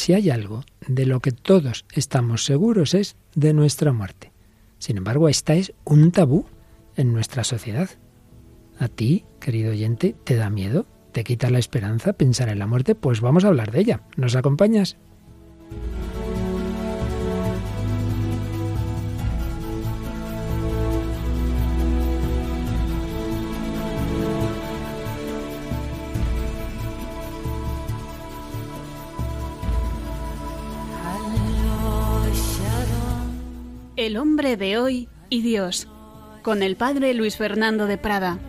si hay algo de lo que todos estamos seguros es de nuestra muerte. Sin embargo, esta es un tabú en nuestra sociedad. ¿A ti, querido oyente, te da miedo? ¿Te quita la esperanza pensar en la muerte? Pues vamos a hablar de ella. ¿Nos acompañas? El hombre de hoy y Dios, con el padre Luis Fernando de Prada.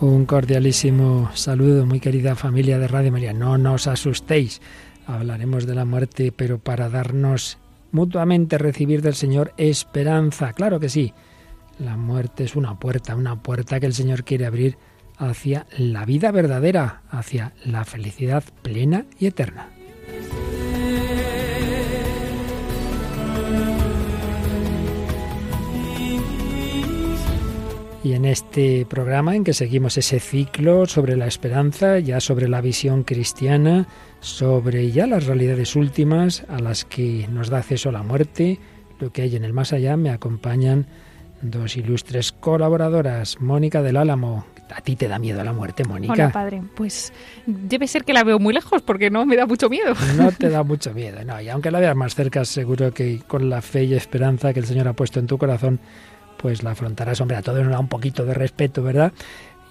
Un cordialísimo saludo, muy querida familia de Radio María. No nos asustéis, hablaremos de la muerte, pero para darnos mutuamente recibir del Señor esperanza. Claro que sí, la muerte es una puerta, una puerta que el Señor quiere abrir hacia la vida verdadera, hacia la felicidad plena y eterna. Y en este programa en que seguimos ese ciclo sobre la esperanza, ya sobre la visión cristiana, sobre ya las realidades últimas a las que nos da acceso la muerte, lo que hay en el más allá, me acompañan dos ilustres colaboradoras, Mónica del Álamo. ¿A ti te da miedo la muerte, Mónica? Hola, padre. Pues debe ser que la veo muy lejos porque no me da mucho miedo. No te da mucho miedo, no. Y aunque la veas más cerca, seguro que con la fe y esperanza que el Señor ha puesto en tu corazón, pues la afrontarás. Hombre, a todos nos da un poquito de respeto, ¿verdad?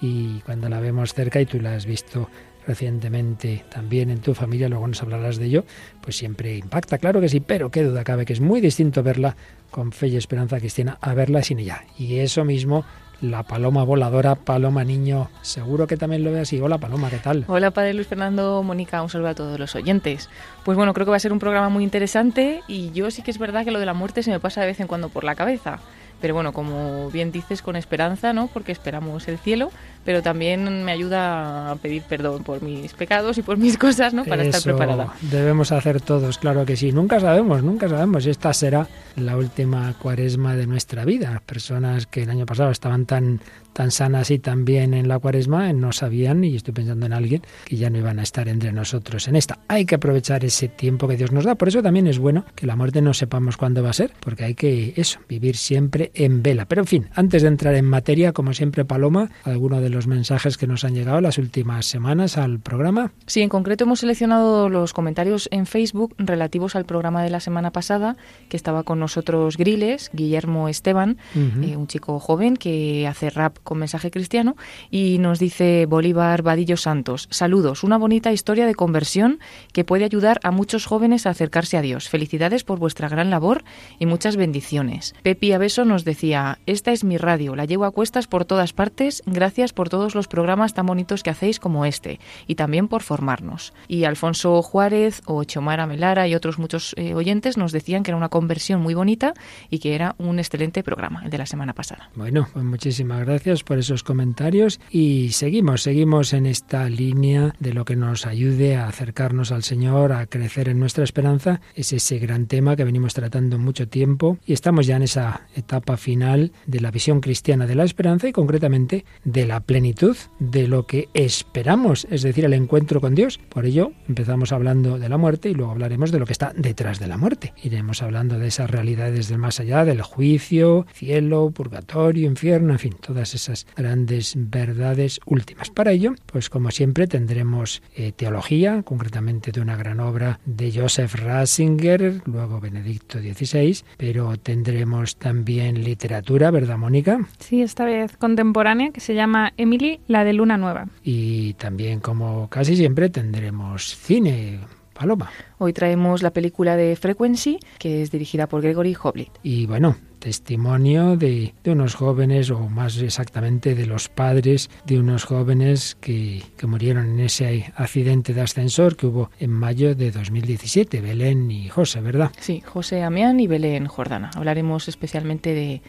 Y cuando la vemos cerca y tú la has visto recientemente también en tu familia, luego nos hablarás de ello, pues siempre impacta, claro que sí, pero qué duda cabe que es muy distinto verla con fe y esperanza cristiana a verla sin ella. Y eso mismo la paloma voladora, paloma niño, seguro que también lo ve así. Hola paloma, ¿qué tal? Hola padre Luis Fernando, Mónica, un saludo a todos los oyentes. Pues bueno, creo que va a ser un programa muy interesante y yo sí que es verdad que lo de la muerte se me pasa de vez en cuando por la cabeza pero bueno, como bien dices, con esperanza, ¿no? Porque esperamos el cielo, pero también me ayuda a pedir perdón por mis pecados y por mis cosas, ¿no? Para estar preparada. Debemos hacer todos, claro que sí. Nunca sabemos, nunca sabemos esta será la última cuaresma de nuestra vida. Personas que el año pasado estaban tan tan sanas y tan bien en la cuaresma, no sabían, y estoy pensando en alguien, que ya no iban a estar entre nosotros en esta. Hay que aprovechar ese tiempo que Dios nos da. Por eso también es bueno que la muerte no sepamos cuándo va a ser, porque hay que, eso, vivir siempre en vela. Pero en fin, antes de entrar en materia, como siempre, Paloma, alguno de los mensajes que nos han llegado las últimas semanas al programa. Sí, en concreto hemos seleccionado los comentarios en Facebook relativos al programa de la semana pasada, que estaba con nosotros Griles, Guillermo Esteban, eh, un chico joven que hace rap con mensaje cristiano y nos dice Bolívar Vadillo Santos, saludos, una bonita historia de conversión que puede ayudar a muchos jóvenes a acercarse a Dios. Felicidades por vuestra gran labor y muchas bendiciones. Pepi Abeso nos decía, esta es mi radio, la llevo a cuestas por todas partes, gracias por todos los programas tan bonitos que hacéis como este y también por formarnos. Y Alfonso Juárez o Chomara Melara y otros muchos eh, oyentes nos decían que era una conversión muy bonita y que era un excelente programa, el de la semana pasada. Bueno, pues muchísimas gracias por esos comentarios y seguimos, seguimos en esta línea de lo que nos ayude a acercarnos al Señor, a crecer en nuestra esperanza. Es ese gran tema que venimos tratando mucho tiempo y estamos ya en esa etapa final de la visión cristiana de la esperanza y concretamente de la plenitud de lo que esperamos, es decir, el encuentro con Dios. Por ello empezamos hablando de la muerte y luego hablaremos de lo que está detrás de la muerte. Iremos hablando de esas realidades del más allá, del juicio, cielo, purgatorio, infierno, en fin, todas esas esas grandes verdades últimas. Para ello, pues como siempre tendremos eh, teología, concretamente de una gran obra de Joseph Ratzinger, luego Benedicto XVI, pero tendremos también literatura, ¿verdad, Mónica? Sí, esta vez contemporánea, que se llama Emily, la de Luna Nueva. Y también, como casi siempre, tendremos cine. Paloma. Hoy traemos la película de Frequency, que es dirigida por Gregory Hoblit. Y bueno, testimonio de, unos jóvenes, o más exactamente de los padres de unos jóvenes que, que, murieron en ese accidente de ascensor que hubo en mayo de 2017, Belén y José, ¿verdad? Sí, José Amián y Belén Jordana. Hablaremos especialmente de,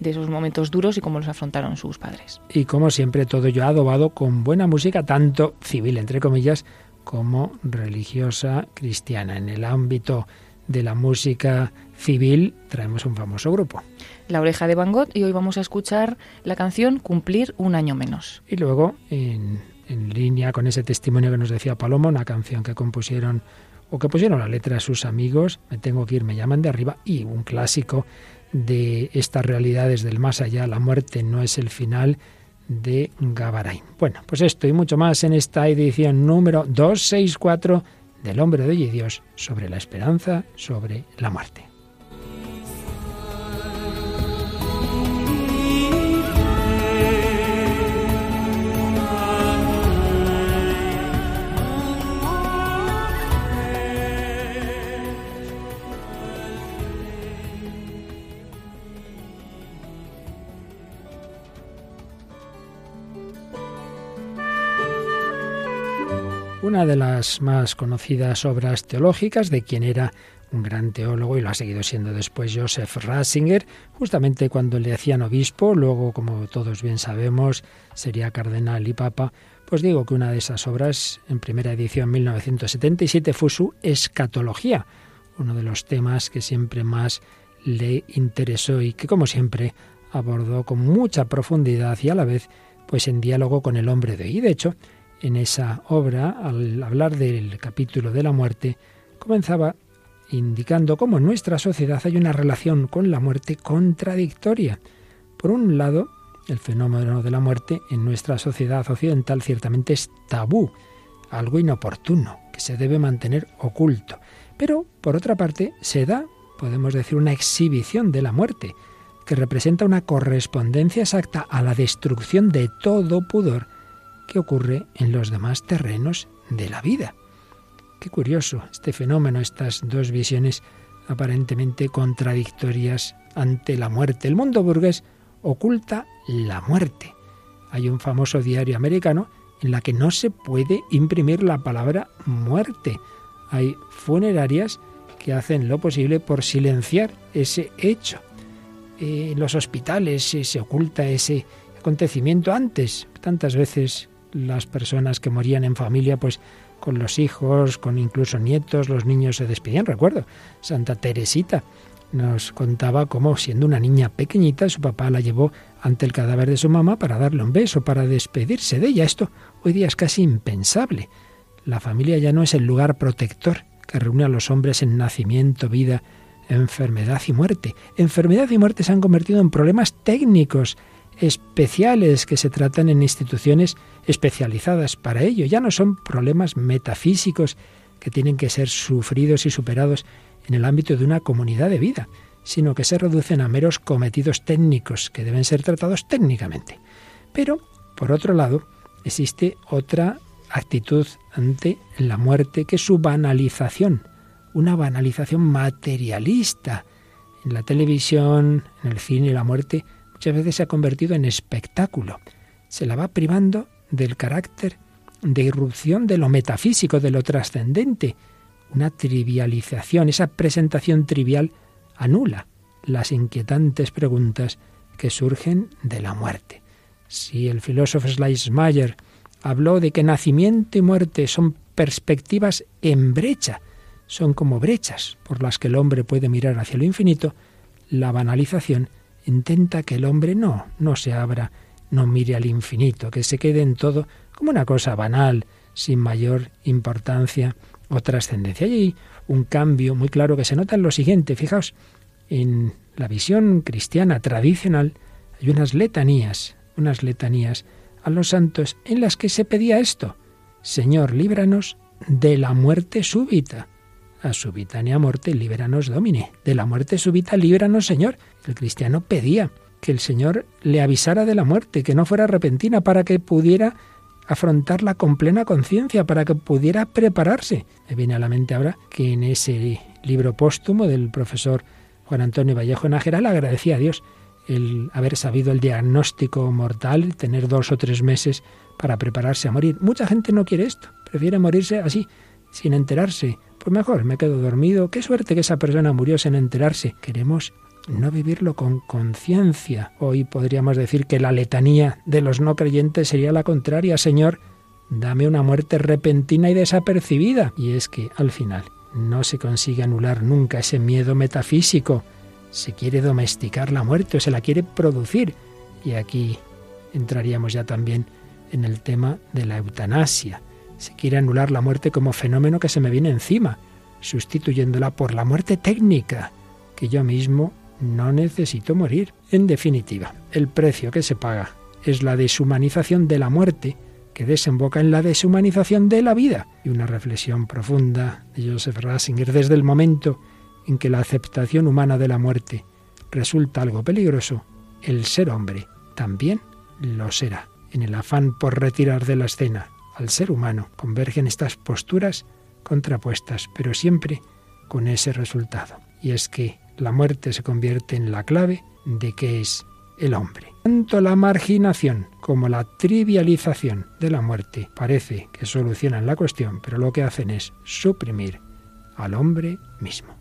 de esos momentos duros y cómo los afrontaron sus padres. Y como siempre, todo ello adobado con buena música, tanto civil, entre comillas, como religiosa cristiana. En el ámbito de la música civil traemos un famoso grupo. La oreja de Van Gogh y hoy vamos a escuchar la canción Cumplir un año menos. Y luego en en línea con ese testimonio que nos decía Paloma, una canción que compusieron o que pusieron la letra a sus amigos, Me tengo que ir, me llaman de arriba, y un clásico de estas realidades del más allá, la muerte no es el final de Gabarain. Bueno, pues esto y mucho más en esta edición número 264 del Hombre de Dios sobre la esperanza, sobre la muerte. Una de las más conocidas obras teológicas de quien era un gran teólogo y lo ha seguido siendo después Joseph Ratzinger, justamente cuando le hacían obispo, luego como todos bien sabemos sería cardenal y papa, pues digo que una de esas obras en primera edición 1977 fue su escatología, uno de los temas que siempre más le interesó y que como siempre abordó con mucha profundidad y a la vez pues en diálogo con el hombre de hoy. De hecho, en esa obra, al hablar del capítulo de la muerte, comenzaba indicando cómo en nuestra sociedad hay una relación con la muerte contradictoria. Por un lado, el fenómeno de la muerte en nuestra sociedad occidental ciertamente es tabú, algo inoportuno, que se debe mantener oculto. Pero, por otra parte, se da, podemos decir, una exhibición de la muerte, que representa una correspondencia exacta a la destrucción de todo pudor que ocurre en los demás terrenos de la vida. Qué curioso este fenómeno, estas dos visiones aparentemente contradictorias ante la muerte. El mundo burgués oculta la muerte. Hay un famoso diario americano en la que no se puede imprimir la palabra muerte. Hay funerarias que hacen lo posible por silenciar ese hecho. En los hospitales se oculta ese acontecimiento antes. Tantas veces las personas que morían en familia, pues con los hijos, con incluso nietos, los niños se despedían. Recuerdo, Santa Teresita nos contaba cómo siendo una niña pequeñita su papá la llevó ante el cadáver de su mamá para darle un beso, para despedirse de ella. Esto hoy día es casi impensable. La familia ya no es el lugar protector que reúne a los hombres en nacimiento, vida, enfermedad y muerte. Enfermedad y muerte se han convertido en problemas técnicos especiales que se tratan en instituciones especializadas para ello. Ya no son problemas metafísicos que tienen que ser sufridos y superados en el ámbito de una comunidad de vida, sino que se reducen a meros cometidos técnicos que deben ser tratados técnicamente. Pero, por otro lado, existe otra actitud ante la muerte que es su banalización, una banalización materialista. En la televisión, en el cine, la muerte muchas veces se ha convertido en espectáculo. Se la va privando del carácter de irrupción de lo metafísico, de lo trascendente. Una trivialización, esa presentación trivial anula las inquietantes preguntas que surgen de la muerte. Si el filósofo Schleiermacher habló de que nacimiento y muerte son perspectivas en brecha, son como brechas por las que el hombre puede mirar hacia lo infinito, la banalización intenta que el hombre no, no se abra, no mire al infinito, que se quede en todo como una cosa banal, sin mayor importancia o trascendencia. Hay un cambio muy claro que se nota en lo siguiente. Fijaos, en la visión cristiana tradicional hay unas letanías, unas letanías a los santos en las que se pedía esto, Señor, líbranos de la muerte súbita a subitánea muerte, líbranos domine. De la muerte súbita, líbranos Señor. El cristiano pedía que el Señor le avisara de la muerte, que no fuera repentina, para que pudiera afrontarla con plena conciencia, para que pudiera prepararse. Me viene a la mente ahora que en ese libro póstumo del profesor Juan Antonio Vallejo Nájera le agradecía a Dios el haber sabido el diagnóstico mortal, tener dos o tres meses para prepararse a morir. Mucha gente no quiere esto, prefiere morirse así, sin enterarse, pues mejor, me quedo dormido. Qué suerte que esa persona murió sin enterarse. Queremos no vivirlo con conciencia. Hoy podríamos decir que la letanía de los no creyentes sería la contraria. Señor, dame una muerte repentina y desapercibida. Y es que al final no se consigue anular nunca ese miedo metafísico. Se quiere domesticar la muerte o se la quiere producir. Y aquí entraríamos ya también en el tema de la eutanasia. Se quiere anular la muerte como fenómeno que se me viene encima, sustituyéndola por la muerte técnica, que yo mismo no necesito morir. En definitiva, el precio que se paga es la deshumanización de la muerte, que desemboca en la deshumanización de la vida. Y una reflexión profunda de Joseph Ratzinger desde el momento en que la aceptación humana de la muerte resulta algo peligroso, el ser hombre también lo será. En el afán por retirar de la escena al ser humano convergen estas posturas contrapuestas, pero siempre con ese resultado. Y es que la muerte se convierte en la clave de qué es el hombre. Tanto la marginación como la trivialización de la muerte parece que solucionan la cuestión, pero lo que hacen es suprimir al hombre mismo.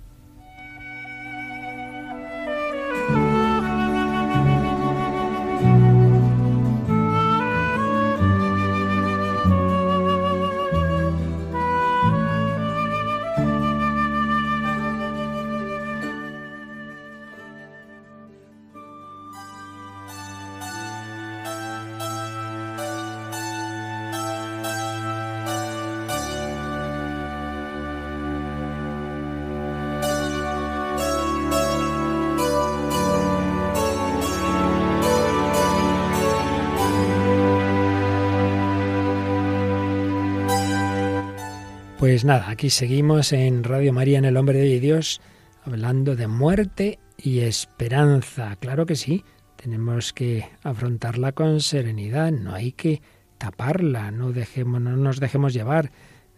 Aquí seguimos en Radio María en el Hombre de Dios, hablando de muerte y esperanza. Claro que sí, tenemos que afrontarla con serenidad, no hay que taparla, no, dejemos, no nos dejemos llevar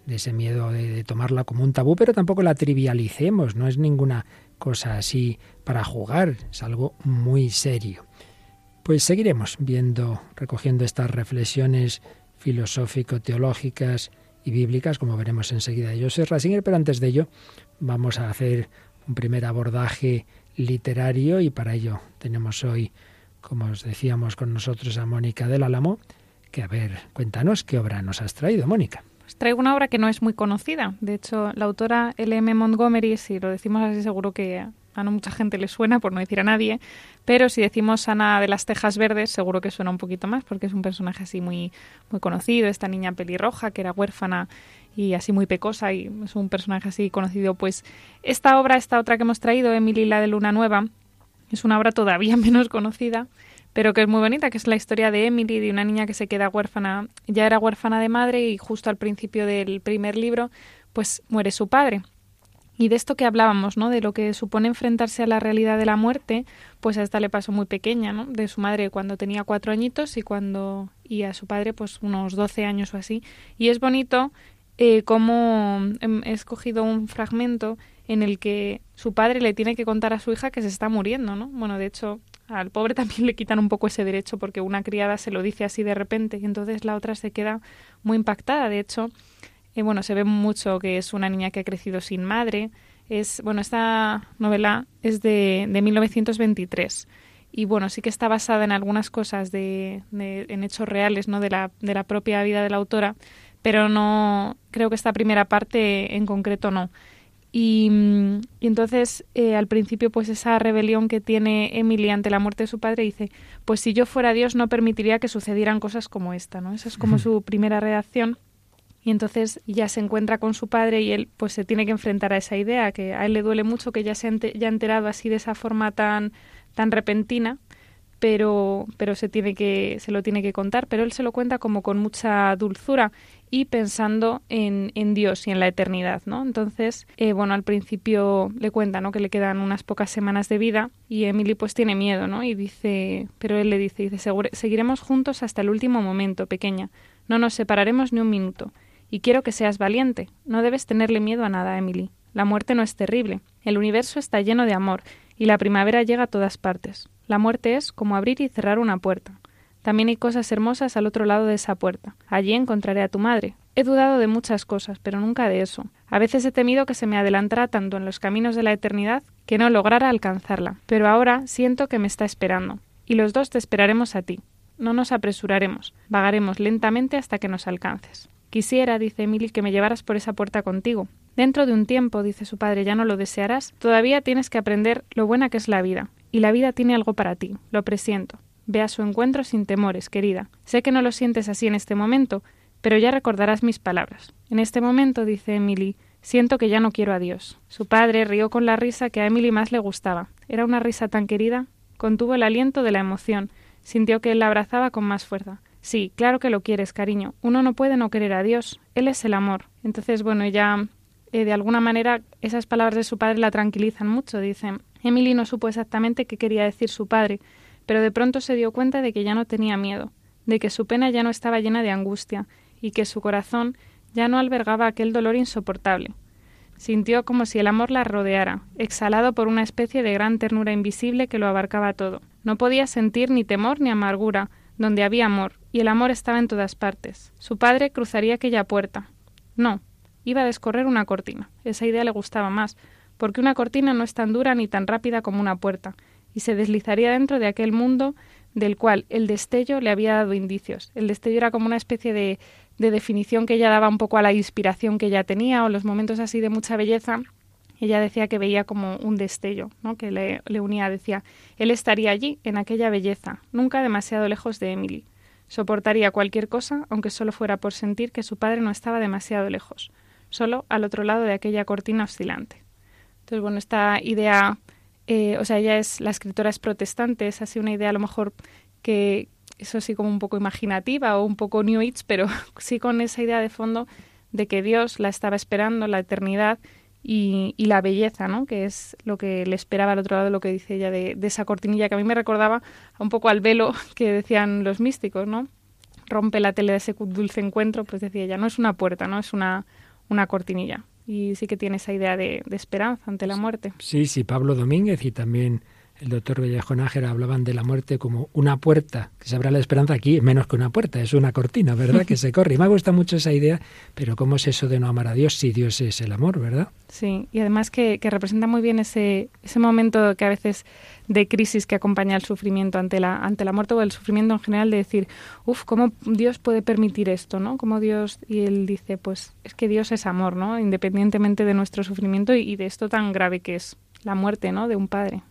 de ese miedo de, de, tomarla como un tabú, pero tampoco la trivialicemos, no es ninguna cosa así para jugar, es algo muy serio. Pues seguiremos viendo, recogiendo estas reflexiones filosófico-teológicas y bíblicas, como veremos enseguida de Joseph Ratzinger, pero antes de ello vamos a hacer un primer abordaje literario y para ello tenemos hoy, como os decíamos con nosotros, a Mónica del Álamo, que a ver, cuéntanos qué obra nos has traído, Mónica. Pues traigo una obra que no es muy conocida. De hecho, la autora L.M. Montgomery, si lo decimos así, seguro que a no mucha gente le suena, por no decir a nadie, pero si decimos Ana de las Tejas Verdes, seguro que suena un poquito más, porque es un personaje así muy, muy conocido, esta niña pelirroja que era huérfana y así muy pecosa y es un personaje así conocido. Pues esta obra, esta otra que hemos traído, Emily la de Luna Nueva, es una obra todavía menos conocida, pero que es muy bonita, que es la historia de Emily, de una niña que se queda huérfana, ya era huérfana de madre y justo al principio del primer libro, pues muere su padre. Y de esto que hablábamos, ¿no? De lo que supone enfrentarse a la realidad de la muerte, pues a esta le pasó muy pequeña, ¿no? De su madre cuando tenía cuatro añitos y cuando y a su padre pues unos doce años o así. Y es bonito eh, cómo he escogido un fragmento en el que su padre le tiene que contar a su hija que se está muriendo, ¿no? Bueno, de hecho, al pobre también le quitan un poco ese derecho porque una criada se lo dice así de repente y entonces la otra se queda muy impactada. De hecho, eh, bueno, se ve mucho que es una niña que ha crecido sin madre. Es, bueno, esta novela es de, de 1923 y bueno, sí que está basada en algunas cosas de, de, en hechos reales, ¿no? De la, de la propia vida de la autora, pero no creo que esta primera parte en concreto no. Y, y entonces eh, al principio pues esa rebelión que tiene Emily ante la muerte de su padre dice pues si yo fuera Dios no permitiría que sucedieran cosas como esta, ¿no? Esa es como su primera reacción y entonces ya se encuentra con su padre y él pues se tiene que enfrentar a esa idea que a él le duele mucho que ya se haya enterado así de esa forma tan tan repentina pero pero se tiene que se lo tiene que contar. Pero él se lo cuenta como con mucha dulzura y pensando en, en Dios y en la eternidad no entonces eh, bueno al principio le cuenta no que le quedan unas pocas semanas de vida y Emily pues tiene miedo no y dice pero él le dice dice seguiremos juntos hasta el último momento pequeña. No nos separaremos ni un minuto y quiero que seas valiente. No debes tenerle miedo a nada, Emily. La muerte no es terrible. El universo está lleno de amor, y la primavera llega a todas partes. La muerte es como abrir y cerrar una puerta. También hay cosas hermosas al otro lado de esa puerta. Allí encontraré a tu madre. He dudado de muchas cosas, pero nunca de eso. A veces he temido que se me adelantara tanto en los caminos de la eternidad que no lograra alcanzarla. Pero ahora siento que me está esperando. Y los dos te esperaremos a ti. No nos apresuraremos. Vagaremos lentamente hasta que nos alcances. Quisiera, dice Emily, que me llevaras por esa puerta contigo. Dentro de un tiempo, dice su padre, ya no lo desearás. Todavía tienes que aprender lo buena que es la vida. Y la vida tiene algo para ti, lo presiento. Ve a su encuentro sin temores, querida. Sé que no lo sientes así en este momento, pero ya recordarás mis palabras. En este momento, dice Emily, siento que ya no quiero a Dios. Su padre rió con la risa que a Emily más le gustaba. Era una risa tan querida. Contuvo el aliento de la emoción. Sintió que él la abrazaba con más fuerza. Sí, claro que lo quieres, cariño. Uno no puede no querer a Dios. Él es el amor. Entonces, bueno, ya eh, de alguna manera esas palabras de su padre la tranquilizan mucho. Dicen, Emily no supo exactamente qué quería decir su padre, pero de pronto se dio cuenta de que ya no tenía miedo, de que su pena ya no estaba llena de angustia y que su corazón ya no albergaba aquel dolor insoportable. Sintió como si el amor la rodeara, exhalado por una especie de gran ternura invisible que lo abarcaba todo. No podía sentir ni temor ni amargura, donde había amor, y el amor estaba en todas partes. Su padre cruzaría aquella puerta. No, iba a descorrer una cortina. Esa idea le gustaba más, porque una cortina no es tan dura ni tan rápida como una puerta, y se deslizaría dentro de aquel mundo del cual el destello le había dado indicios. El destello era como una especie de, de definición que ella daba un poco a la inspiración que ella tenía o los momentos así de mucha belleza. Ella decía que veía como un destello, ¿no? que le, le unía, decía, él estaría allí, en aquella belleza, nunca demasiado lejos de Emily. Soportaría cualquier cosa, aunque solo fuera por sentir que su padre no estaba demasiado lejos, solo al otro lado de aquella cortina oscilante. Entonces, bueno, esta idea, eh, o sea, ella es, la escritora es protestante, es así una idea a lo mejor que, eso sí como un poco imaginativa o un poco New Age, pero sí con esa idea de fondo de que Dios la estaba esperando, la eternidad y, y, la belleza, ¿no? Que es lo que le esperaba al otro lado, lo que dice ella de, de, esa cortinilla, que a mí me recordaba un poco al velo que decían los místicos, ¿no? Rompe la tele de ese dulce encuentro, pues decía ella, no es una puerta, ¿no? Es una, una cortinilla. Y sí que tiene esa idea de, de esperanza ante la muerte. Sí, sí, Pablo Domínguez y también el doctor Vallejo Nájera hablaban de la muerte como una puerta, que se abre la esperanza aquí, menos que una puerta, es una cortina, ¿verdad? que se corre. Y me gusta mucho esa idea, pero ¿cómo es eso de no amar a Dios si Dios es el amor, ¿verdad? Sí, y además que, representa muy bien ese, ese momento que a veces de crisis que acompaña el sufrimiento ante la, ante la muerte o el sufrimiento en general, de decir, uff, ¿cómo Dios puede permitir esto, no? Como Dios, y él dice, pues es que Dios es amor, ¿no? Independientemente de nuestro sufrimiento y de esto tan grave que es la muerte, ¿no? De un padre.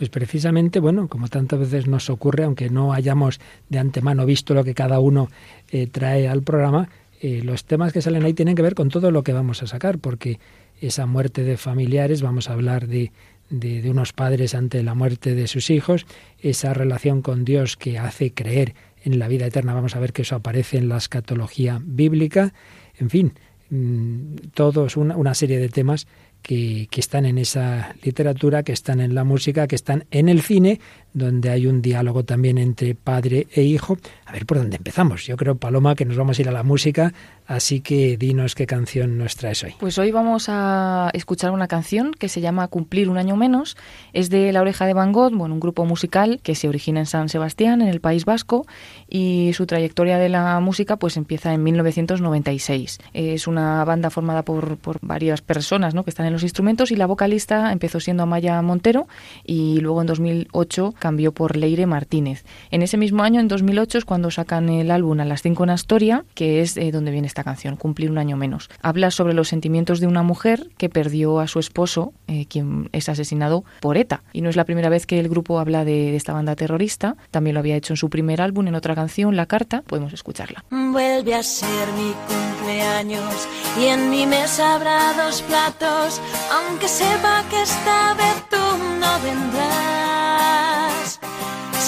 Pues precisamente, bueno, como tantas veces nos ocurre, aunque no hayamos de antemano visto lo que cada uno eh, trae al programa, eh, los temas que salen ahí tienen que ver con todo lo que vamos a sacar, porque esa muerte de familiares, vamos a hablar de, de, unos padres ante la muerte de sus hijos, esa relación con Dios que hace creer en la vida eterna, vamos a ver que eso aparece en la escatología bíblica, en fin, mmm, todos una serie de temas que, que, están en esa literatura, que están en la música, que están en el cine, donde hay un diálogo también entre padre e hijo. A ver por dónde empezamos. Yo creo, Paloma, que nos vamos a ir a la música, así que dinos qué canción nos traes hoy. Pues hoy vamos a escuchar una canción que se llama Cumplir un año menos. Es de La Oreja de Van Gogh, bueno, un grupo musical que se origina en San Sebastián, en el País Vasco, y su trayectoria de la música pues empieza en 1996. Es una banda formada por, por varias personas ¿no? que están en los instrumentos y la vocalista empezó siendo Amaya Montero y luego en 2008 cambió por Leire Martínez. En ese mismo año, en 2008, es cuando sacan el álbum A las 5 en Astoria, que es eh, donde viene esta canción, Cumplir un año menos. Habla sobre los sentimientos de una mujer que perdió a su esposo, eh, quien es asesinado por ETA. Y no es la primera vez que el grupo habla de, de, esta banda terrorista, también lo había hecho en su primer álbum, en otra canción, La Carta, podemos escucharla. Vuelve a ser mi cumpleaños y en mi mesa habrá dos platos, aunque sepa que esta vez tú no vendrás.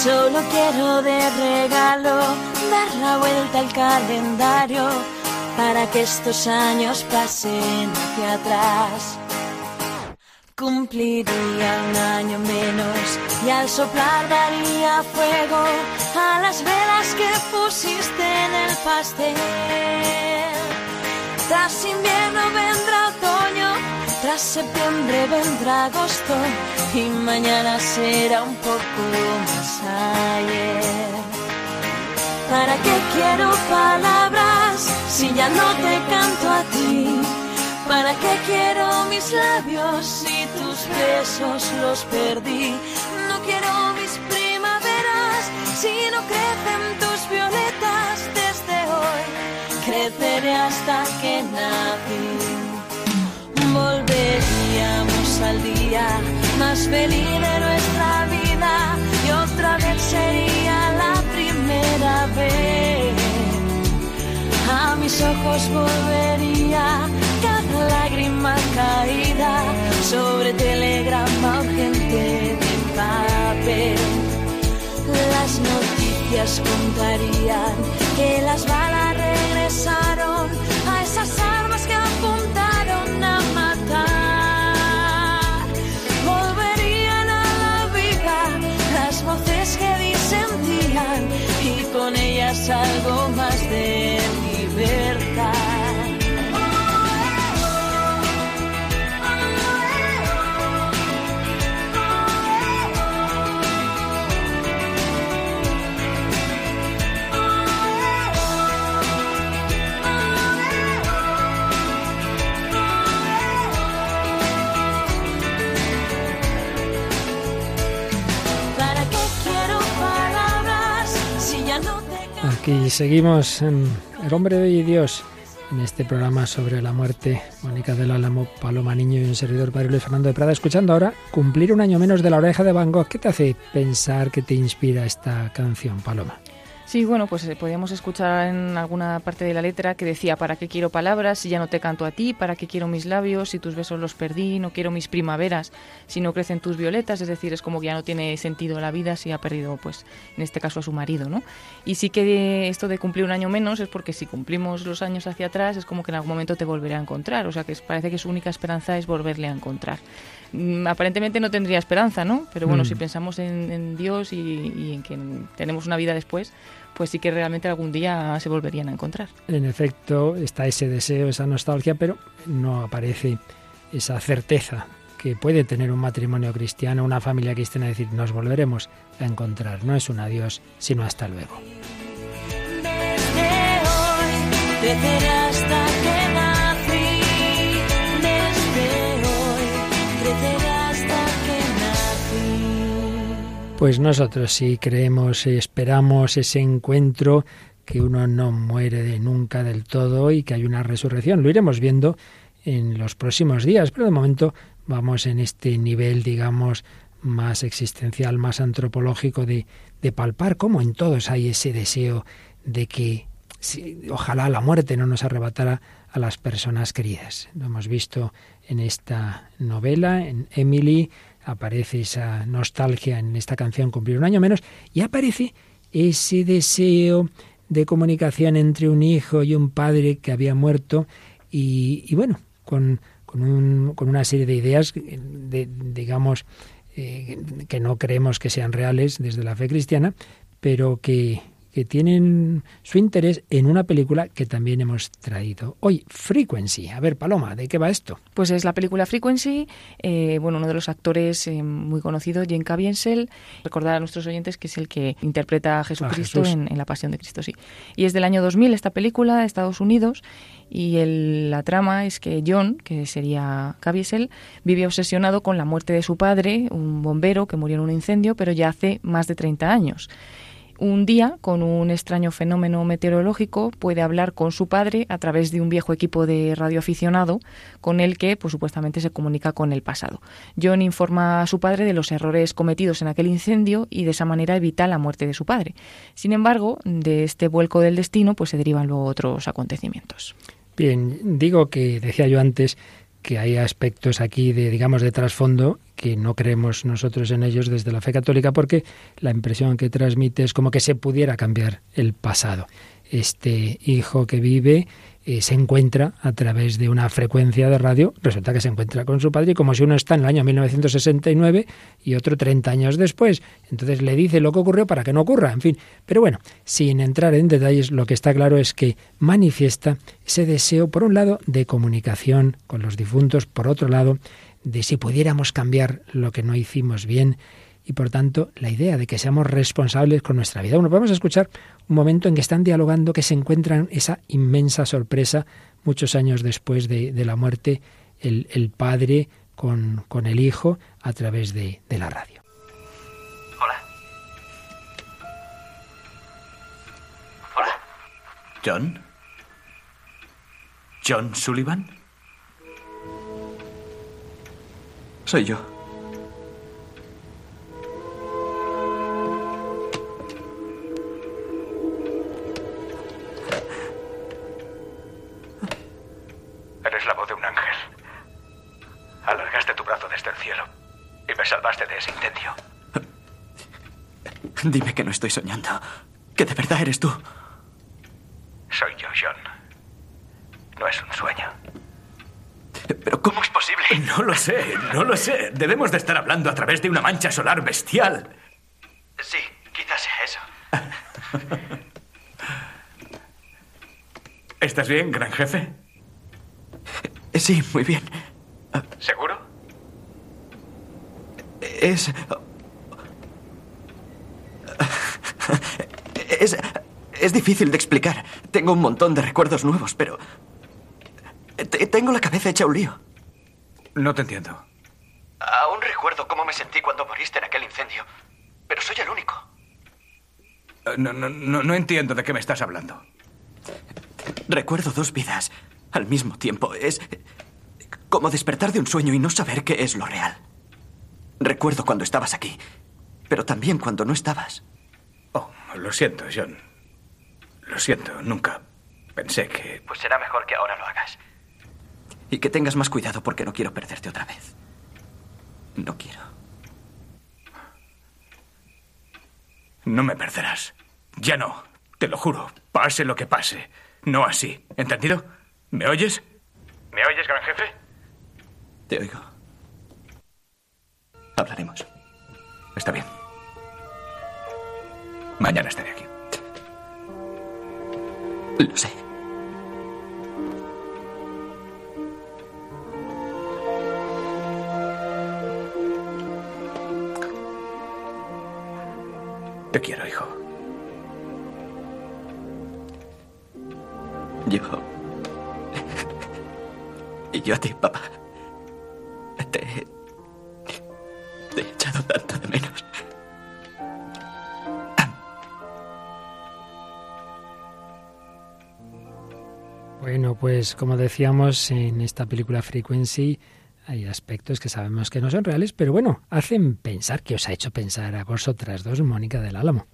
Solo quiero de regalo dar la vuelta al calendario para que estos años pasen hacia atrás. Cumpliría un año menos y al soplar daría fuego a las velas que pusiste en el pastel. Tras invierno vendrá tras septiembre vendrá agosto y mañana será un poco más ayer. ¿Para qué quiero palabras si ya no te canto a ti? ¿Para qué quiero mis labios si tus besos los perdí? No quiero mis primaveras si no crecen tus violetas desde hoy. Creceré hasta que nací. Volveríamos al día más feliz de nuestra vida y otra vez sería la vez. A mis ojos volvería cada lágrima caída sobre telegrama urgente de papel. Las noticias contarían que las balas regresaron Aquí seguimos en El hombre y Dios, en este programa sobre la muerte. Mónica del Álamo, Paloma Niño y un servidor Padre Luis Fernando de Prada. Escuchando ahora cumplir un año menos de la oreja de Van Gogh. ¿Qué te hace pensar que te inspira esta canción, Paloma? Sí, bueno, pues eh, podíamos escuchar en alguna parte de la letra que decía, ¿para qué quiero palabras si ya no te canto a ti? ¿Para qué quiero mis labios si tus besos los perdí? No quiero mis primaveras si no crecen tus violetas. Es decir, es como que ya no tiene sentido la vida si ha perdido, pues, en este caso a su marido, ¿no? Y sí que esto de cumplir un año menos es porque si cumplimos los años hacia atrás es como que en algún momento te volverá a encontrar. O sea, que parece que su única esperanza es volverle a encontrar. Mm, Aparentemente no tendría esperanza, ¿no? Pero bueno, Mm. si pensamos en, en Dios y, y en que tenemos una vida después, pues sí que realmente algún día se volverían a encontrar. En efecto, está ese deseo, esa nostalgia, pero no aparece esa certeza que puede tener un matrimonio cristiano, una familia cristiana, decir, nos volveremos a encontrar. No es un adiós, sino hasta luego. Desde hoy Pues nosotros sí creemos y esperamos ese encuentro, que uno no muere de nunca del todo y que hay una resurrección. Lo iremos viendo en los próximos días, pero de momento vamos en este nivel, digamos, más existencial, más antropológico de, de palpar cómo en todos hay ese deseo de que si- ojalá la muerte no nos arrebatara a las personas queridas. Lo hemos visto en esta novela, en Emily, aparece esa nostalgia en esta canción Cumplir un año menos, y aparece ese deseo de comunicación entre un hijo y un padre que había muerto, y, y bueno, con, con, un- con una serie de ideas, de, digamos, eh, que no creemos que sean reales desde la fe cristiana, pero que, que tienen su interés en una película que también hemos traído hoy, Frequency. A ver, Paloma, ¿de qué va esto? Pues es la película Frequency, eh, bueno, uno de los actores eh, muy conocido, Jane Caviezel, recordar a nuestros oyentes que es el que interpreta a Jesucristo Jesús. en, en La Pasión de Cristo, sí. Y es del año 2000 esta película, de Estados Unidos, y el- la trama es que John, que sería Caviezel, vive obsesionado con la muerte de su padre, un bombero que murió en un incendio, pero ya hace más de 30 años. Un día, con un extraño fenómeno meteorológico, puede hablar con su padre a través de un viejo equipo de radioaficionado con el que, pues, supuestamente se comunica con el pasado. John informa a su padre de los errores cometidos en aquel incendio y de esa manera evita la muerte de su padre. Sin embargo, de este vuelco del destino, pues se derivan luego otros acontecimientos. Bien, digo que decía yo antes que hay aspectos aquí de, digamos, de trasfondo que no creemos nosotros en ellos desde la fe católica porque la impresión que transmite es como que se pudiera cambiar el pasado. Este hijo que vive eh, se encuentra a través de una frecuencia de radio, resulta que se encuentra con su padre como si uno está en el año 1969 y otro 30 años después. Entonces le dice lo que ocurrió para que no ocurra, en fin. Pero bueno, sin entrar en detalles, lo que está claro es que manifiesta ese deseo, por un lado, de comunicación con los difuntos, por otro lado, de si pudiéramos cambiar lo que no hicimos bien y por tanto la idea de que seamos responsables con nuestra vida. Bueno, vamos a escuchar un momento en que están dialogando, que se encuentran esa inmensa sorpresa muchos años después de, de la muerte, el, el padre con, con, el hijo a través de, de la radio. Hola. Hola. ¿John? ¿John Sullivan? Soy yo. Estoy soñando. Que de verdad eres tú. Soy yo, John. No es un sueño. Pero ¿cómo es posible? No lo sé, no lo sé. Debemos de estar hablando a través de una mancha solar bestial. Sí, quizás sea eso. ¿Estás bien, gran jefe? Sí, muy bien. ¿Seguro? Es... Es... Es difícil de explicar. Tengo un montón de recuerdos nuevos, pero... T- Tengo la cabeza hecha un lío. No te entiendo. Aún recuerdo cómo me sentí cuando moriste en aquel incendio. Pero soy el único. Eh, No, no, no, no entiendo de qué me estás hablando. Recuerdo dos vidas al mismo tiempo. Es como despertar de un sueño y no saber qué es lo real. Recuerdo cuando estabas aquí, pero también cuando no estabas. Oh, lo siento, John. Lo siento, nunca pensé que... Pues será mejor que ahora lo hagas. Y que tengas más cuidado porque no quiero perderte otra vez. No quiero. No me perderás. Ya no, te lo juro. Pase lo que pase. No así. ¿Entendido? ¿Me oyes? ¿Me oyes, gran jefe? Te oigo. Hablaremos. Está bien. Mañana estaré aquí. Lo sé. Te quiero, hijo. Yo. Y yo a ti, papá. Pues como decíamos en esta película Frequency, hay aspectos que sabemos que no son reales, pero bueno, hacen pensar, que os ha hecho pensar a vosotras dos, Mónica del Álamo.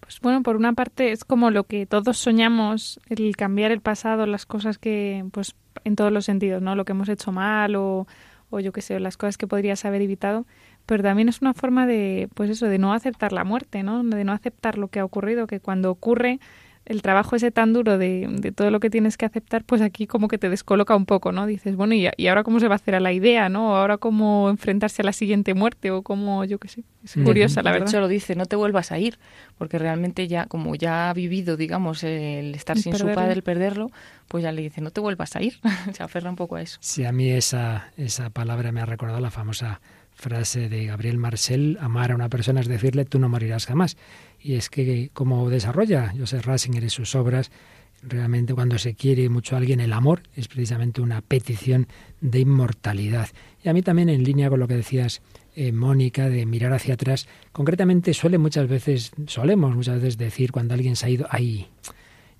Pues bueno, por una parte es como lo que todos soñamos, el cambiar el pasado, las cosas que, pues en todos los sentidos, ¿no? Lo que hemos hecho mal o, o yo qué sé, las cosas que podrías haber evitado, pero también es una forma de, pues eso, de no aceptar la muerte, ¿no? De no aceptar lo que ha ocurrido, que cuando ocurre el trabajo ese tan duro de, de todo lo que tienes que aceptar, pues aquí como que te descoloca un poco, ¿no? Dices, bueno, ¿y, y ahora cómo se va a hacer a la idea, ¿no? Ahora cómo enfrentarse a la siguiente muerte o cómo, yo qué sé. Es curiosa, la de verdad. hecho, lo dice, no te vuelvas a ir, porque realmente ya, como ya ha vivido, digamos, el estar El sin su padre, el perderlo, pues ya le dice, no te vuelvas a ir. se aferra un poco a eso. Si a mí esa, esa palabra me ha recordado la famosa frase de Gabriel Marcel, amar a una persona es decirle tú no morirás jamás. Y es que como desarrolla Joseph Ratzinger en sus obras, realmente cuando se quiere mucho a alguien, el amor es precisamente una petición de inmortalidad. Y a mí también en línea con lo que decías, eh, Mónica, de mirar hacia atrás, concretamente suele muchas veces, solemos muchas veces decir cuando alguien se ha ido, ay,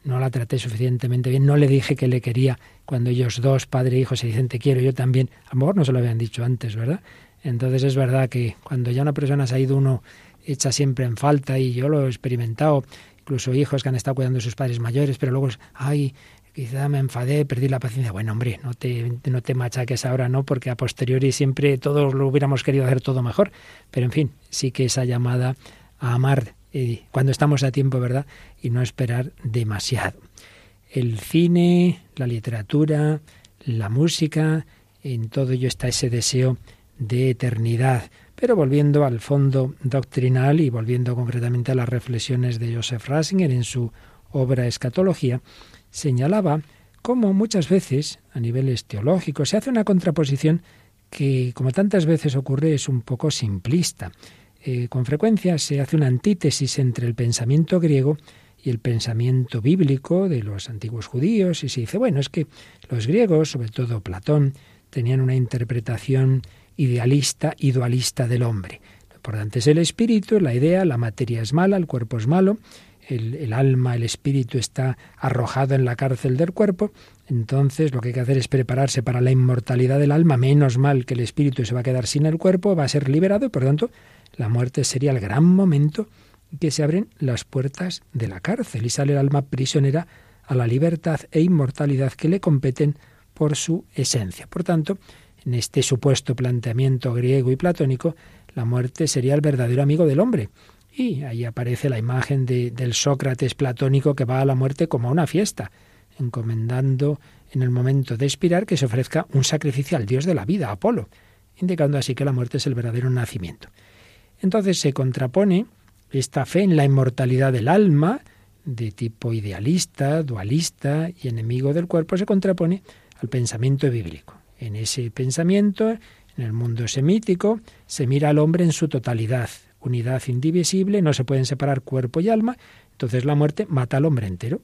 no la traté suficientemente bien, no le dije que le quería cuando ellos dos, padre e hijo, se dicen te quiero, yo también, a lo mejor no se lo habían dicho antes, ¿verdad? Entonces es verdad que cuando ya una persona se ha ido, uno echa siempre en falta y yo lo he experimentado, incluso hijos que han estado cuidando de sus padres mayores, pero luego, ay, quizá me enfadé, perdí la paciencia. Bueno, hombre, no te, no te machaques ahora, ¿no? Porque a posteriori siempre todos lo hubiéramos querido hacer todo mejor. Pero en fin, sí que esa llamada a amar eh, cuando estamos a tiempo, ¿verdad? Y no esperar demasiado. El cine, la literatura, la música, en todo ello está ese deseo de eternidad. Pero volviendo al fondo doctrinal y volviendo concretamente a las reflexiones de Joseph Ratzinger en su obra Escatología, señalaba cómo muchas veces, a niveles teológicos, se hace una contraposición que, como tantas veces ocurre, es un poco simplista. Eh, con frecuencia se hace una antítesis entre el pensamiento griego y el pensamiento bíblico de los antiguos judíos, y se dice, bueno, es que los griegos, sobre todo Platón, tenían una interpretación idealista y dualista del hombre. Lo importante es el espíritu, la idea, la materia es mala, el cuerpo es malo, el, alma, el espíritu está arrojado en la cárcel del cuerpo, entonces lo que hay que hacer es prepararse para la inmortalidad del alma, menos mal que el espíritu se va a quedar sin el cuerpo, va a ser liberado y por tanto la muerte sería el gran momento en que se abren las puertas de la cárcel y sale el alma prisionera a la libertad e inmortalidad que le competen por su esencia. Por tanto, en este supuesto planteamiento griego y platónico, la muerte sería el verdadero amigo del hombre. Y ahí aparece la imagen de, del Sócrates platónico que va a la muerte como a una fiesta, encomendando en el momento de expirar que se ofrezca un sacrificio al dios de la vida, Apolo, indicando así que la muerte es el verdadero nacimiento. Entonces se contrapone esta fe en la inmortalidad del alma, de tipo idealista, dualista y enemigo del cuerpo, se contrapone al pensamiento bíblico. En ese pensamiento, en el mundo semítico, se mira al hombre en su totalidad, unidad indivisible, no se pueden separar cuerpo y alma, entonces la muerte mata al hombre entero,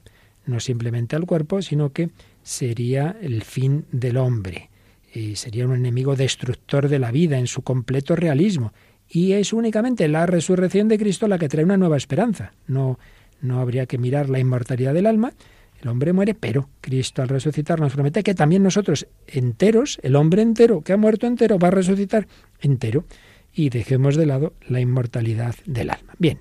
no simplemente al cuerpo, sino que sería el fin del hombre. Y sería un enemigo destructor de la vida en su completo realismo. Y es únicamente la resurrección de Cristo la que trae una nueva esperanza. No, no habría que mirar la inmortalidad del alma. El hombre muere, pero Cristo al resucitar nos promete que también nosotros enteros, el hombre entero que ha muerto entero, va a resucitar entero. Y dejemos de lado la inmortalidad del alma. Bien,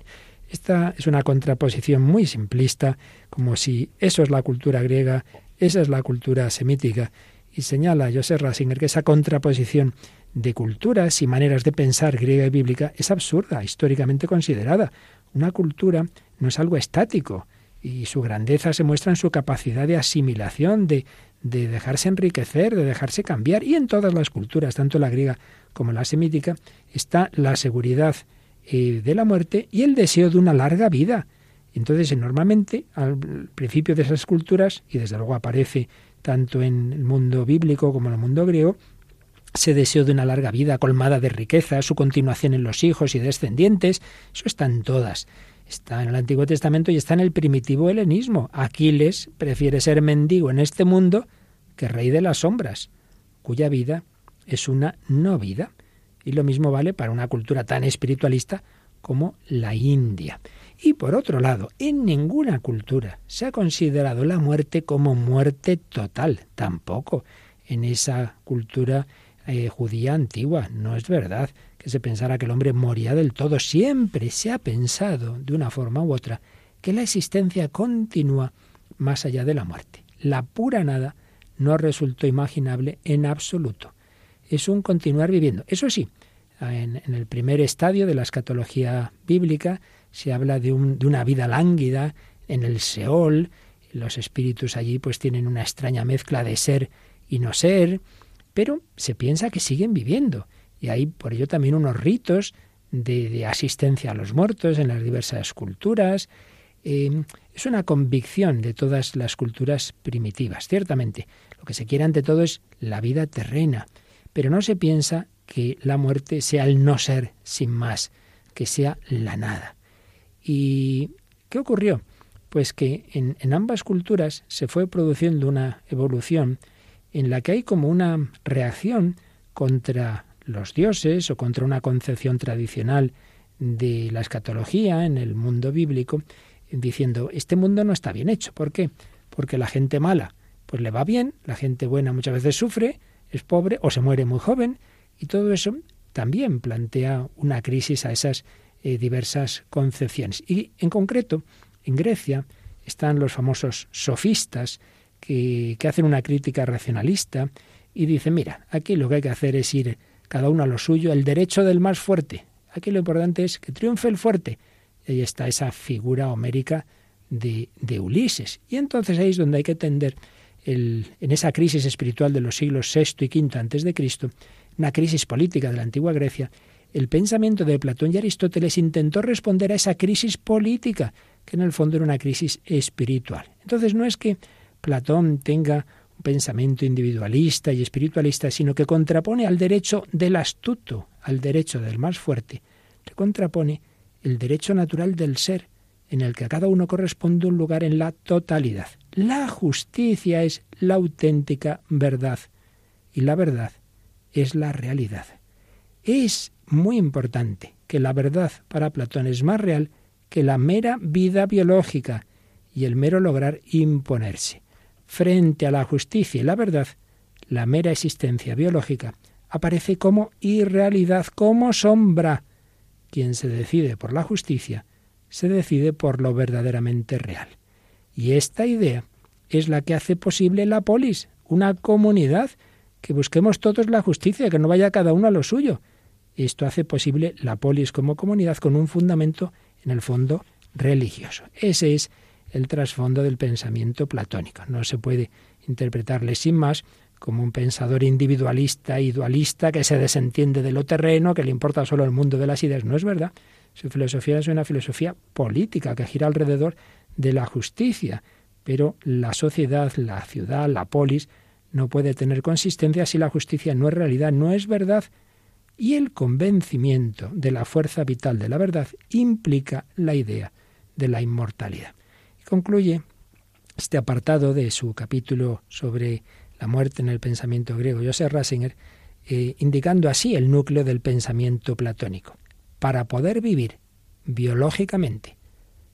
esta es una contraposición muy simplista, como si eso es la cultura griega, esa es la cultura semítica. Y señala Joseph Rasinger que esa contraposición de culturas y maneras de pensar griega y bíblica es absurda, históricamente considerada. Una cultura no es algo estático y su grandeza se muestra en su capacidad de asimilación, de, de dejarse enriquecer, de dejarse cambiar. Y en todas las culturas, tanto la griega como la semítica, está la seguridad eh, de la muerte y el deseo de una larga vida. Entonces, normalmente, al principio de esas culturas, y desde luego aparece tanto en el mundo bíblico como en el mundo griego, ese deseo de una larga vida colmada de riqueza, su continuación en los hijos y descendientes, eso está en todas. Está en el Antiguo Testamento y está en el primitivo helenismo. Aquiles prefiere ser mendigo en este mundo que rey de las sombras, cuya vida es una no vida. Y lo mismo vale para una cultura tan espiritualista como la India. Y por otro lado, en ninguna cultura se ha considerado la muerte como muerte total, tampoco en esa cultura eh, judía antigua. No es verdad se pensara que el hombre moría del todo. Siempre se ha pensado, de una forma u otra, que la existencia continúa más allá de la muerte. La pura nada no resultó imaginable en absoluto. Es un continuar viviendo. Eso sí, en, el primer estadio de la escatología bíblica se habla de, un, de una vida lánguida en el Seol. Los espíritus allí pues tienen una extraña mezcla de ser y no ser pero se piensa que siguen viviendo. Y hay por ello también unos ritos de, asistencia a los muertos en las diversas culturas. Eh, es una convicción de todas las culturas primitivas, ciertamente. Lo que se quiere ante todo es la vida terrena, pero no se piensa que la muerte sea el no ser sin más, que sea la nada. ¿Y qué ocurrió? Pues que en ambas culturas se fue produciendo una evolución en la que hay como una reacción contra los dioses o contra una concepción tradicional de la escatología en el mundo bíblico, diciendo, este mundo no está bien hecho. ¿Por qué? Porque la gente mala pues le va bien, la gente buena muchas veces sufre, es pobre o se muere muy joven, y todo eso también plantea una crisis a esas eh, diversas concepciones. Y en concreto, en Grecia están los famosos sofistas, que, hacen una crítica racionalista y dicen, mira, aquí lo que hay que hacer es ir cada uno a lo suyo, el derecho del más fuerte. Aquí lo importante es que triunfe el fuerte. Y ahí está esa figura homérica de, de Ulises. Y entonces ahí es donde hay que tender el, en esa crisis espiritual de los siglos VI y V antes de Cristo, una crisis política de la antigua Grecia, el pensamiento de Platón y Aristóteles intentó responder a esa crisis política, que en el fondo era una crisis espiritual. Entonces no es que Platón tenga un pensamiento individualista y espiritualista, sino que contrapone al derecho del astuto, al derecho del más fuerte, le contrapone el derecho natural del ser, en el que a cada uno corresponde un lugar en la totalidad. La justicia es la auténtica verdad y la verdad es la realidad. Es muy importante que la verdad para Platón es más real que la mera vida biológica y el mero lograr imponerse frente a la justicia y la verdad, la mera existencia biológica aparece como irrealidad, como sombra. Quien se decide por la justicia, se decide por lo verdaderamente real. Y esta idea es la que hace posible la polis, una comunidad, que busquemos todos la justicia, que no vaya cada uno a lo suyo. Esto hace posible la polis como comunidad con un fundamento, en el fondo, religioso. Ese es el trasfondo del pensamiento platónico. No se puede interpretarle sin más como un pensador individualista y dualista que se desentiende de lo terreno, que le importa solo el mundo de las ideas. No es verdad. Su filosofía es una filosofía política que gira alrededor de la justicia, pero la sociedad, la ciudad, la polis, no puede tener consistencia si la justicia no es realidad, no es verdad. Y el convencimiento de la fuerza vital de la verdad implica la idea de la inmortalidad. Concluye este apartado de su capítulo sobre la muerte en el pensamiento griego, Joseph Ratzinger, eh, indicando así el núcleo del pensamiento platónico. Para poder vivir biológicamente,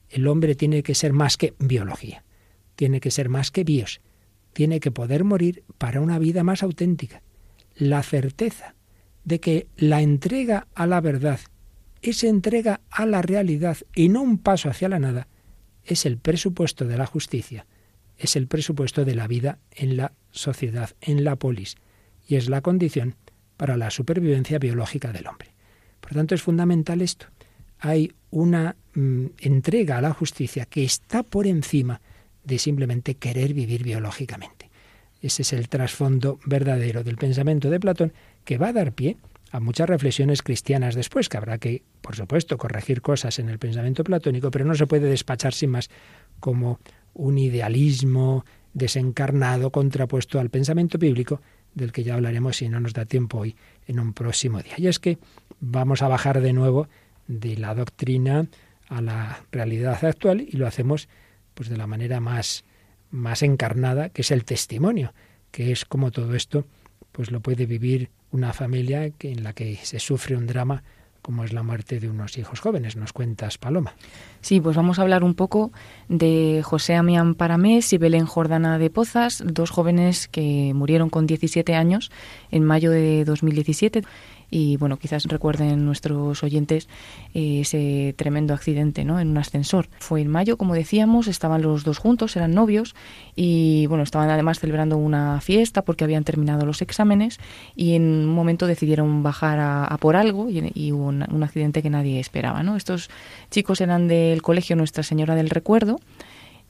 el hombre tiene que ser más que biología, tiene que ser más que bios, tiene que poder morir para una vida más auténtica. La certeza de que la entrega a la verdad es entrega a la realidad y no un paso hacia la nada, es el presupuesto de la justicia, es el presupuesto de la vida en la sociedad, en la polis, y es la condición para la supervivencia biológica del hombre. Por tanto, es fundamental esto. Hay una mm, entrega a la justicia que está por encima de simplemente querer vivir biológicamente. Ese es el trasfondo verdadero del pensamiento de Platón que va a dar pie a muchas reflexiones cristianas después, que habrá que, por supuesto, corregir cosas en el pensamiento platónico, pero no se puede despachar sin más como un idealismo desencarnado contrapuesto al pensamiento bíblico, del que ya hablaremos si no nos da tiempo hoy en un próximo día. Y es que vamos a bajar de nuevo de la doctrina a la realidad actual y lo hacemos pues de la manera más más encarnada, que es el testimonio, que es como todo esto pues lo puede vivir una familia en la que se sufre un drama como es la muerte de unos hijos jóvenes. ¿Nos cuentas, Paloma? Sí, pues vamos a hablar un poco de José Amián Paramés y Belén Jordana de Pozas, dos jóvenes que murieron con 17 años en mayo de 2017 y bueno, quizás recuerden nuestros oyentes eh, ese tremendo accidente ¿no? en un ascensor. Fue en mayo, como decíamos, estaban los dos juntos, eran novios y bueno, estaban además celebrando una fiesta porque habían terminado los exámenes y en un momento decidieron bajar a, por algo y, hubo un, un, accidente que nadie esperaba. ¿no? Estos chicos eran del colegio Nuestra Señora del Recuerdo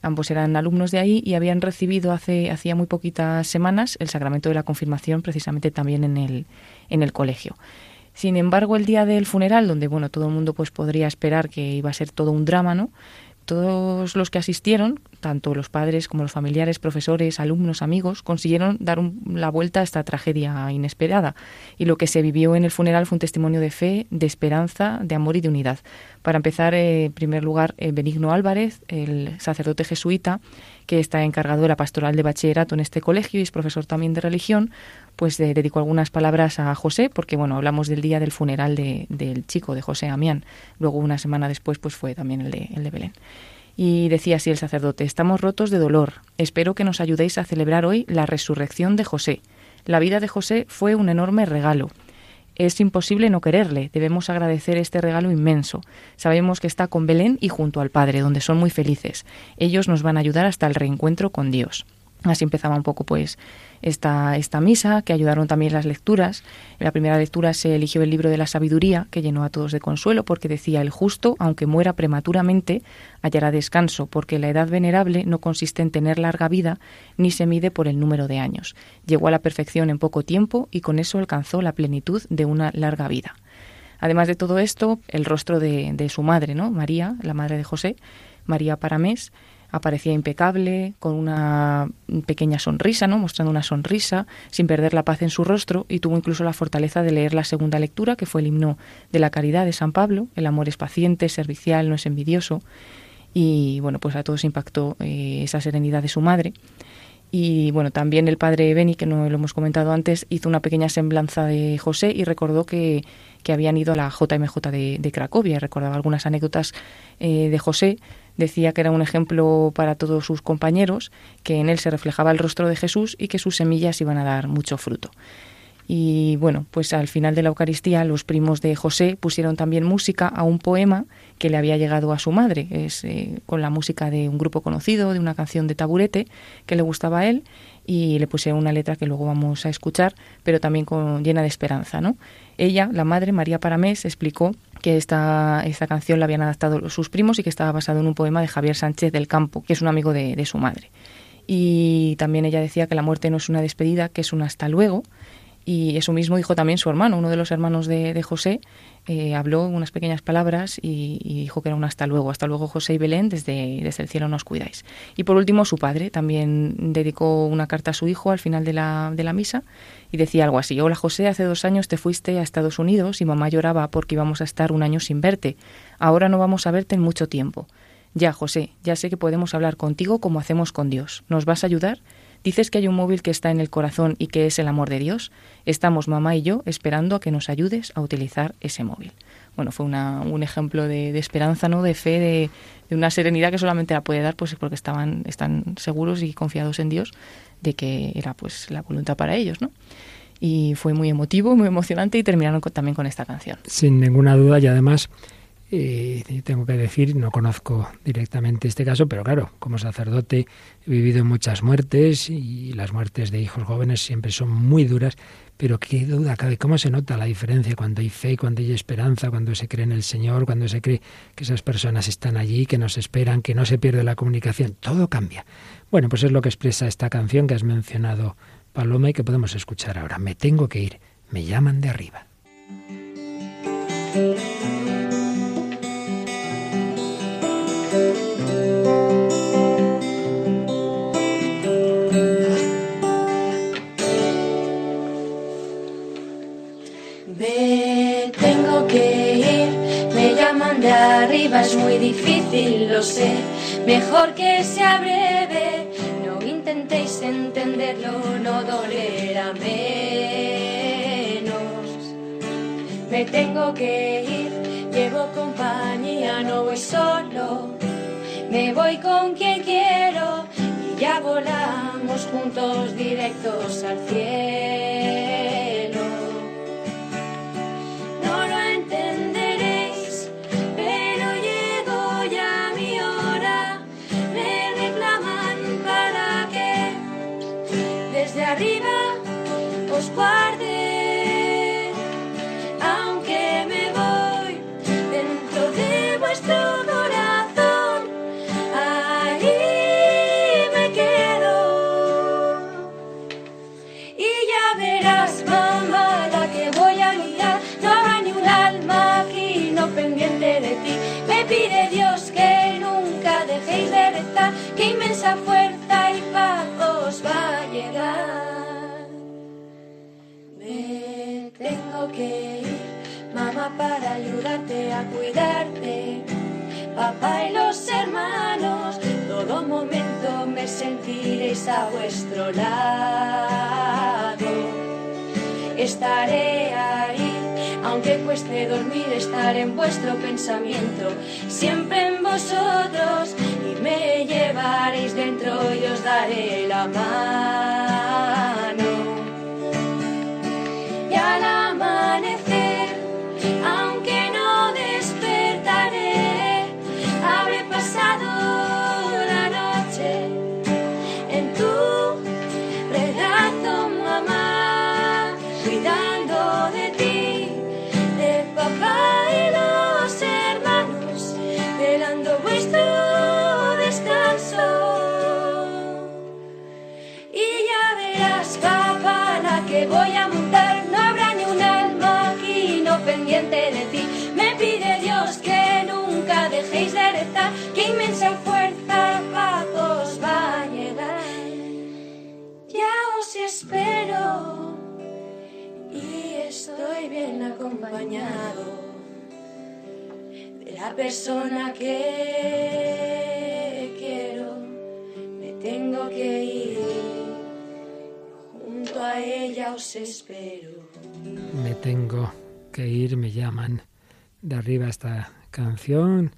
Ambos eran alumnos de ahí y habían recibido hace hacía muy poquitas semanas el sacramento de la confirmación precisamente también en el, en el colegio. Sin embargo, el día del funeral, donde bueno, todo el mundo pues podría esperar que iba a ser todo un drama, ¿no? Todos los que asistieron, tanto los padres como los familiares, profesores, alumnos, amigos, consiguieron dar la vuelta a esta tragedia inesperada. Y lo que se vivió en el funeral fue un testimonio de fe, de esperanza, de amor y de unidad. Para empezar, eh, en primer lugar, eh, Benigno Álvarez, el sacerdote jesuita, que está encargado de la pastoral de bachillerato en este colegio y es profesor también de religión, pues eh, dedicó algunas palabras a José, porque bueno, hablamos del día del funeral del chico, de José Amián. Luego, una semana después, pues fue también el de, el de Belén. Y decía así el sacerdote, estamos rotos de dolor. Espero que nos ayudéis a celebrar hoy la resurrección de José. La vida de José fue un enorme regalo. Es imposible no quererle. Debemos agradecer este regalo inmenso. Sabemos que está con Belén y junto al Padre, donde son muy felices. Ellos nos van a ayudar hasta el reencuentro con Dios. Así empezaba un poco pues esta, esta misa, que ayudaron también las lecturas. En la primera lectura se eligió el libro de la sabiduría, que llenó a todos de consuelo, porque decía, el justo, aunque muera prematuramente, hallará descanso, porque la edad venerable no consiste en tener larga vida, ni se mide por el número de años. Llegó a la perfección en poco tiempo y con eso alcanzó la plenitud de una larga vida. Además de todo esto, el rostro de, de su madre, ¿no? María, la madre de José, María Paramés, aparecía impecable, con una pequeña sonrisa, ¿no? mostrando una sonrisa, sin perder la paz en su rostro, y tuvo incluso la fortaleza de leer la segunda lectura, que fue el himno de la caridad de San Pablo, el amor es paciente, servicial, no es envidioso, y bueno, pues a todos impactó eh, esa serenidad de su madre. Y bueno, también el padre Beni, que no lo hemos comentado antes, hizo una pequeña semblanza de José y recordó que, que habían ido a la JMJ de, de Cracovia. Recordaba algunas anécdotas eh, de José decía que era un ejemplo para todos sus compañeros, que en él se reflejaba el rostro de Jesús y que sus semillas iban a dar mucho fruto. Y bueno, pues al final de la Eucaristía los primos de José pusieron también música a un poema que le había llegado a su madre, es eh, con la música de un grupo conocido, de una canción de taburete que le gustaba a él y le pusieron una letra que luego vamos a escuchar, pero también con, llena de esperanza, ¿no? Ella, la madre, María Paramés, explicó que esta, esta canción la habían adaptado sus primos y que estaba basado en un poema de Javier Sánchez del Campo, que es un amigo de, de su madre. Y también ella decía que la muerte no es una despedida, que es un hasta luego, y eso mismo dijo también su hermano, uno de los hermanos de, José, eh, habló unas pequeñas palabras y, dijo que era un hasta luego. Hasta luego José y Belén, desde, desde el cielo nos cuidáis. Y por último su padre también dedicó una carta a su hijo al final de la, de la misa y decía algo así, hola José, hace dos años te fuiste a Estados Unidos y mamá lloraba porque íbamos a estar un año sin verte. Ahora no vamos a verte en mucho tiempo. Ya, José, ya sé que podemos hablar contigo como hacemos con Dios. ¿Nos vas a ayudar? Dices que hay un móvil que está en el corazón y que es el amor de Dios. Estamos mamá y yo esperando a que nos ayudes a utilizar ese móvil. Bueno, fue un ejemplo de, esperanza, ¿no? De fe, de, una serenidad que solamente la puede dar, pues porque estaban, están seguros y confiados en Dios de que era pues la voluntad para ellos, ¿no? Y fue muy emotivo, muy emocionante y terminaron también con esta canción. Sin ninguna duda y además y tengo que decir, no conozco directamente este caso, pero claro, como sacerdote he vivido muchas muertes y las muertes de hijos jóvenes siempre son muy duras, pero qué duda cabe, cómo se nota la diferencia cuando hay fe, cuando hay esperanza, cuando se cree en el Señor, cuando se cree que esas personas están allí, que nos esperan, que no se pierde la comunicación, todo cambia. Bueno, pues es lo que expresa esta canción que has mencionado, Paloma, y que podemos escuchar ahora. Me tengo que ir, me llaman de arriba. Me tengo que ir, me llaman de arriba, es muy difícil, lo sé. Mejor que sea breve, no intentéis entenderlo, no dolerá menos. Me tengo que ir, llevo compañía, no voy solo me voy con quien quiero y ya volamos juntos directos al cielo. arriba os guarde para ayudarte a cuidarte. Papá y los hermanos, todo momento me sentiréis a vuestro lado. Estaré ahí, aunque cueste dormir, estar en vuestro pensamiento, siempre en vosotros me llevaréis dentro y os daré la mano. Y estoy bien acompañado de la persona que tengo que ir, junto a ella os espero. Me tengo que ir, me llaman de arriba esta canción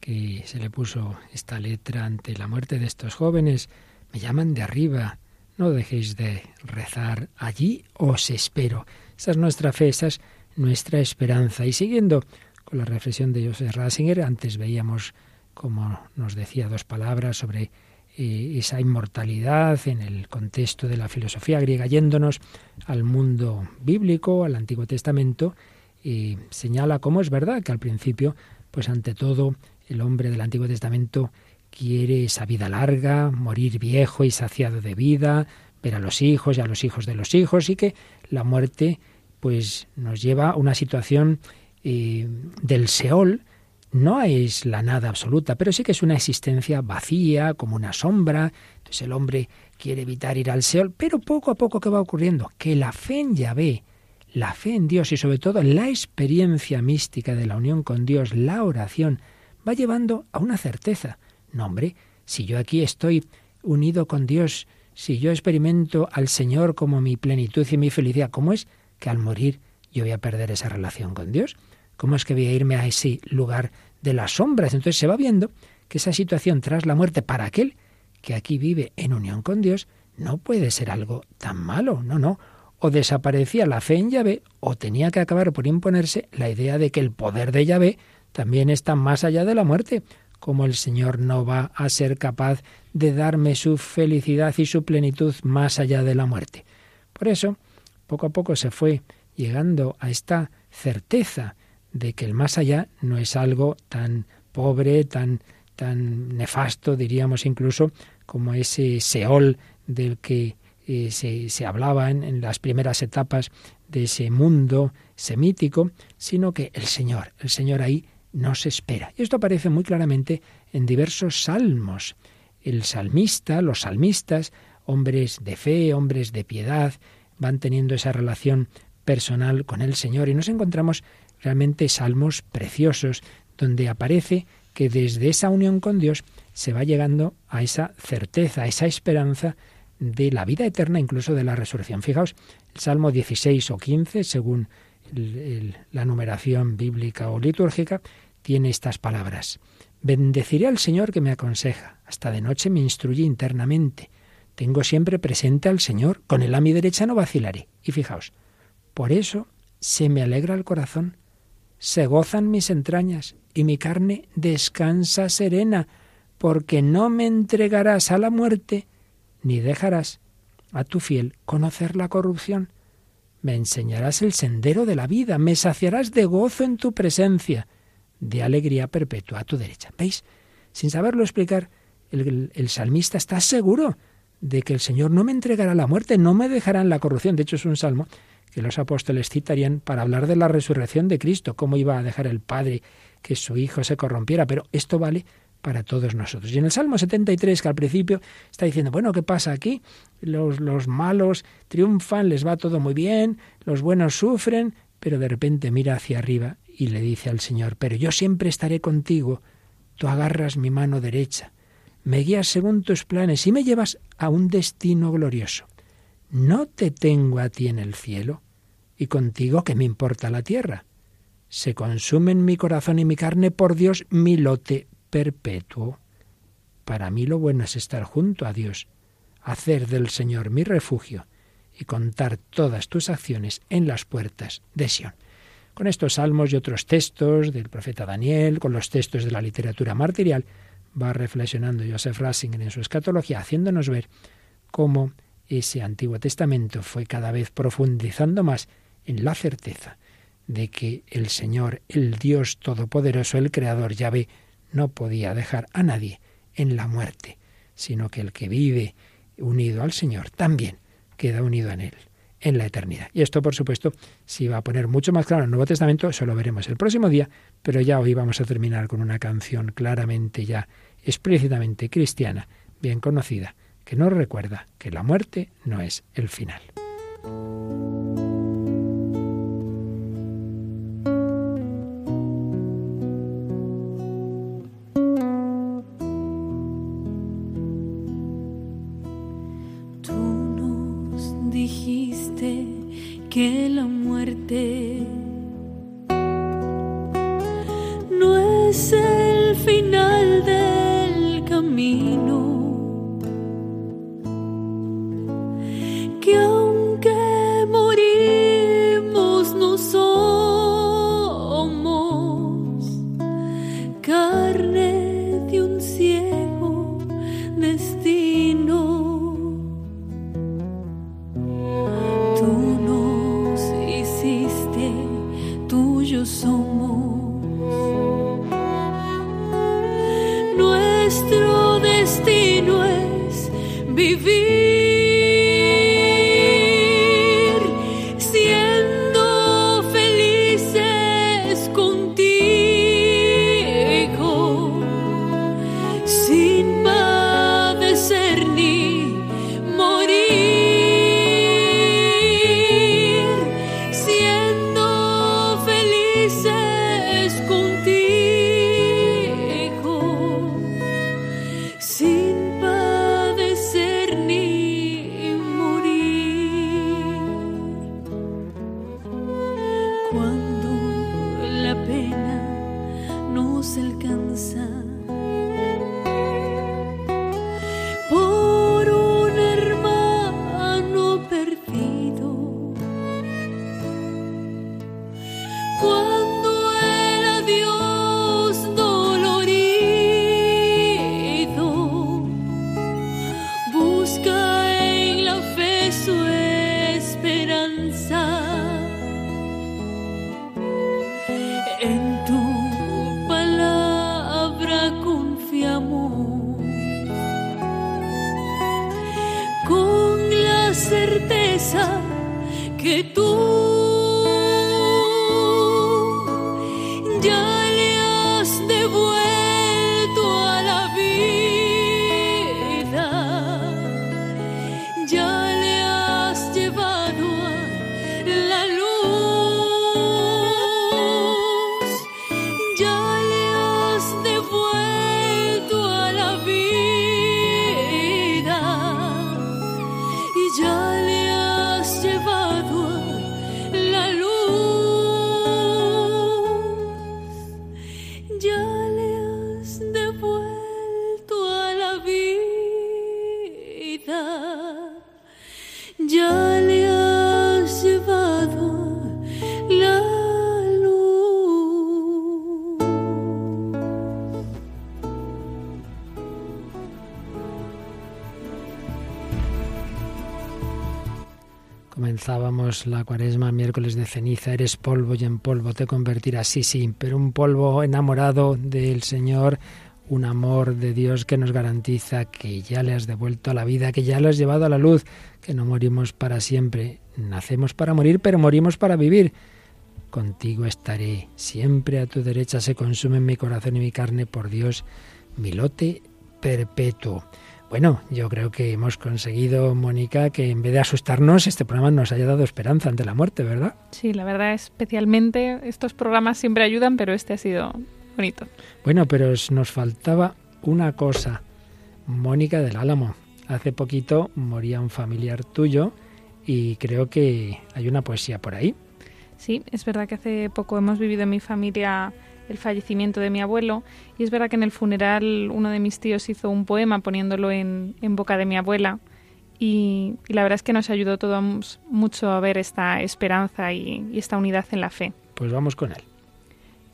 que se le puso esta letra ante la muerte de estos jóvenes. Me llaman de arriba, No dejéis de rezar, allí os espero. Esa es nuestra fe, esa es nuestra esperanza. Y siguiendo con la reflexión de Joseph Ratzinger, antes veíamos, como nos decía, dos palabras sobre eh, esa inmortalidad en el contexto de la filosofía griega, yéndonos al mundo bíblico, al Antiguo Testamento, y señala cómo es verdad que al principio, pues ante todo, el hombre del Antiguo Testamento quiere esa vida larga, morir viejo y saciado de vida, ver a los hijos y a los hijos de los hijos, y que la muerte pues nos lleva a una situación eh, del Seol, no es la nada absoluta, pero sí que es una existencia vacía, como una sombra. Entonces el hombre quiere evitar ir al Seol, pero poco a poco ¿qué va ocurriendo? Que la fe en Yahvé, la fe en Dios y sobre todo la experiencia mística de la unión con Dios, la oración, va llevando a una certeza. No, hombre, si yo aquí estoy unido con Dios, si yo experimento al Señor como mi plenitud y mi felicidad, ¿cómo es que al morir yo voy a perder esa relación con Dios? ¿Cómo es que voy a irme a ese lugar de las sombras? Entonces se va viendo que esa situación tras la muerte para aquel que aquí vive en unión con Dios no puede ser algo tan malo, no, no. O desaparecía la fe en Yahvé o tenía que acabar por imponerse la idea de que el poder de Yahvé también está más allá de la muerte, como el Señor no va a ser capaz de darme su felicidad y su plenitud más allá de la muerte. Por eso, poco a poco se fue llegando a esta certeza de que el más allá no es algo tan pobre, tan, tan nefasto, diríamos incluso, como ese Seol del que eh, se, se, hablaba en, en las primeras etapas de ese mundo semítico, sino que el Señor, el Señor ahí nos espera. Esto aparece muy claramente en diversos salmos. El salmista, los salmistas, hombres de fe, hombres de piedad, van teniendo esa relación personal con el Señor y nos encontramos realmente salmos preciosos donde aparece que desde esa unión con Dios se va llegando a esa certeza, a esa esperanza de la vida eterna, incluso de la resurrección. Fijaos, el Salmo 16 o 15, según la numeración bíblica o litúrgica, tiene estas palabras. Bendeciré al Señor que me aconseja, hasta de noche me instruye internamente. Tengo siempre presente al Señor, con él a mi derecha no vacilaré. Y fijaos, por eso se me alegra el corazón, se gozan mis entrañas y mi carne descansa serena, porque no me entregarás a la muerte, ni dejarás a tu fiel conocer la corrupción. Me enseñarás el sendero de la vida, me saciarás de gozo en tu presencia, de alegría perpetua a tu derecha. ¿Veis? Sin saberlo explicar, el, salmista está seguro de que el Señor no me entregará la muerte, no me dejará en la corrupción. De hecho, es un salmo que los apóstoles citarían para hablar de la resurrección de Cristo, cómo iba a dejar el Padre que su Hijo se corrompiera, pero esto vale para todos nosotros. Y en el Salmo 73, que al principio está diciendo, bueno, ¿qué pasa aquí? Los, los malos triunfan, les va todo muy bien, los buenos sufren, pero de repente mira hacia arriba y le dice al Señor, pero yo siempre estaré contigo, tú agarras mi mano derecha, me guías según tus planes y me llevas a un destino glorioso. ¿No te tengo a ti en el cielo? ¿Y contigo qué me importa la tierra? Se consumen mi corazón y mi carne por Dios mi lote perpetuo. Para mí lo bueno es estar junto a Dios, hacer del Señor mi refugio y contar todas tus acciones en las puertas de Sión. Con estos salmos y otros textos del profeta Daniel, con los textos de la literatura martirial, va reflexionando Joseph Ratzinger en su escatología, haciéndonos ver cómo ese Antiguo Testamento fue cada vez profundizando más en la certeza de que el Señor, el Dios Todopoderoso, el Creador Yahvé, no podía dejar a nadie en la muerte, sino que el que vive unido al Señor también queda unido en Él en la eternidad. Y esto, por supuesto, si va a poner mucho más claro en el Nuevo Testamento, eso lo veremos el próximo día, pero ya hoy vamos a terminar con una canción claramente ya explícitamente cristiana, bien conocida, que nos recuerda que la muerte no es el final. Es el final del camino que tú la cuaresma miércoles de ceniza, eres polvo y en polvo te convertirás, sí, sí, pero un polvo enamorado del Señor, un amor de Dios que nos garantiza que ya le has devuelto la vida, que ya lo has llevado a la luz, que no morimos para siempre, nacemos para morir, pero morimos para vivir. Contigo estaré, siempre a tu derecha se consume mi corazón y mi carne, por Dios, mi lote perpetuo. Bueno, yo creo que hemos conseguido, Mónica, que en vez de asustarnos, este programa nos haya dado esperanza ante la muerte, ¿verdad? Sí, la verdad, especialmente estos programas siempre ayudan, pero este ha sido bonito. Bueno, pero nos faltaba una cosa. Mónica del Álamo, hace poquito moría un familiar tuyo y creo que hay una poesía por ahí. Sí, es verdad que hace poco hemos vivido en mi familia el fallecimiento de mi abuelo y es verdad que en el funeral uno de mis tíos hizo un poema poniéndolo en, boca de mi abuela y, la verdad es que nos ayudó todos mucho a ver esta esperanza y, y esta unidad en la fe. Pues vamos con él.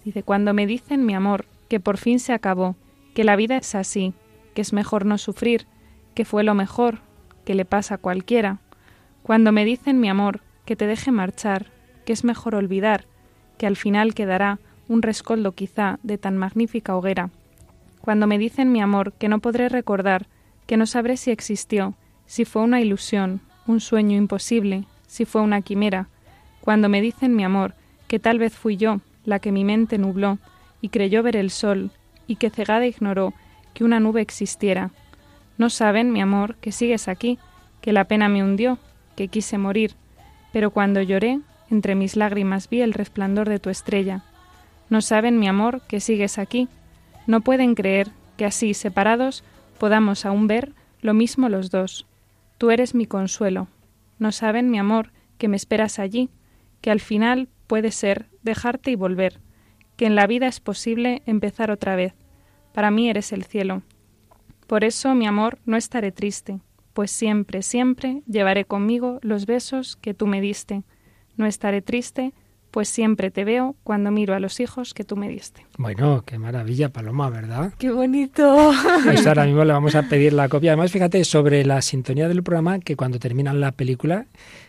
Dice, cuando me dicen, mi amor, que por fin se acabó, que la vida es así, que es mejor no sufrir, que fue lo mejor, que le pasa a cualquiera. Cuando me dicen, mi amor, que te deje marchar, que es mejor olvidar, que al final quedará un rescoldo quizá de tan magnífica hoguera. Cuando me dicen mi amor que no podré recordar, que no sabré si existió, si fue una ilusión, un sueño imposible, si fue una quimera. Cuando me dicen mi amor que tal vez fui yo la que mi mente nubló y creyó ver el sol y que cegada ignoró que una nube existiera. No saben, mi amor, que sigues aquí, que la pena me hundió, que quise morir, pero cuando lloré, entre mis lágrimas vi el resplandor de tu estrella, no saben, mi amor, que sigues aquí. No pueden creer que así, separados, podamos aún ver lo mismo los dos. Tú eres mi consuelo. No saben, mi amor, que me esperas allí, que al final puede ser dejarte y volver, que en la vida es posible empezar otra vez. Para mí eres el cielo. Por eso, mi amor, no estaré triste, pues siempre, siempre llevaré conmigo los besos que tú me diste. No estaré triste, pues siempre te veo cuando miro a los hijos que tú me diste. Bueno, qué maravilla, Paloma, ¿verdad? Qué bonito. Pues ahora mismo le vamos a pedir la copia. Además, fíjate, sobre la sintonía del programa, que cuando terminan la película,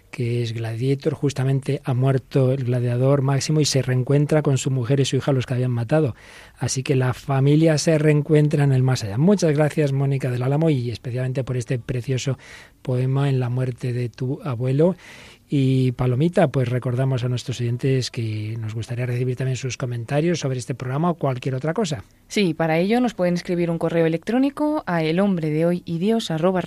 que es Gladiator, justamente ha muerto el gladiador máximo y se reencuentra con su mujer y su hija, los que habían matado. Así que la familia se reencuentra en el más allá. Muchas gracias, Mónica del Álamo, y especialmente por este precioso poema en la muerte de tu abuelo. Y Palomita, pues recordamos a nuestros oyentes que nos gustaría recibir también sus comentarios sobre este programa o cualquier otra cosa. Sí, para ello nos pueden escribir un correo electrónico a el hombre de hoy y Dios arroba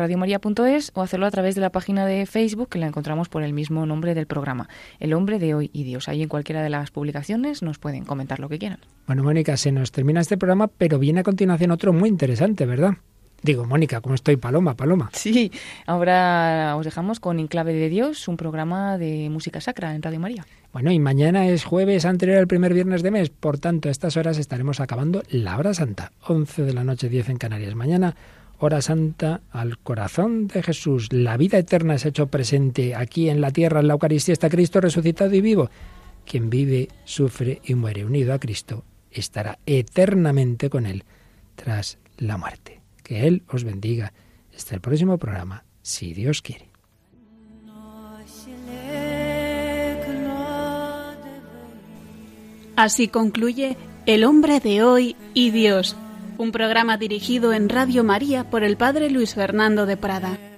o hacerlo a través de la página de Facebook que la encontramos por el mismo nombre del programa, El hombre de hoy y Dios. Ahí en cualquiera de las publicaciones nos pueden comentar lo que quieran. Bueno, Mónica, se nos termina este programa, pero viene a continuación otro muy interesante, ¿verdad? Digo, Mónica, ¿cómo estoy? Paloma, Paloma. Sí, ahora os dejamos con Enclave de Dios, un programa de música sacra en Radio María. Bueno, y mañana es jueves anterior al primer viernes de mes, por tanto, a estas horas estaremos acabando la hora santa, 11 de la noche, 10 en Canarias. Mañana, hora santa al corazón de Jesús. La vida eterna es hecho presente aquí en la tierra, en la Eucaristía está Cristo resucitado y vivo. Quien vive, sufre y muere unido a Cristo estará eternamente con Él tras la muerte. Que Él os bendiga. Hasta el próximo programa, si Dios quiere. Así concluye El hombre de hoy y Dios, un programa dirigido en Radio María por el Padre Luis Fernando de Prada.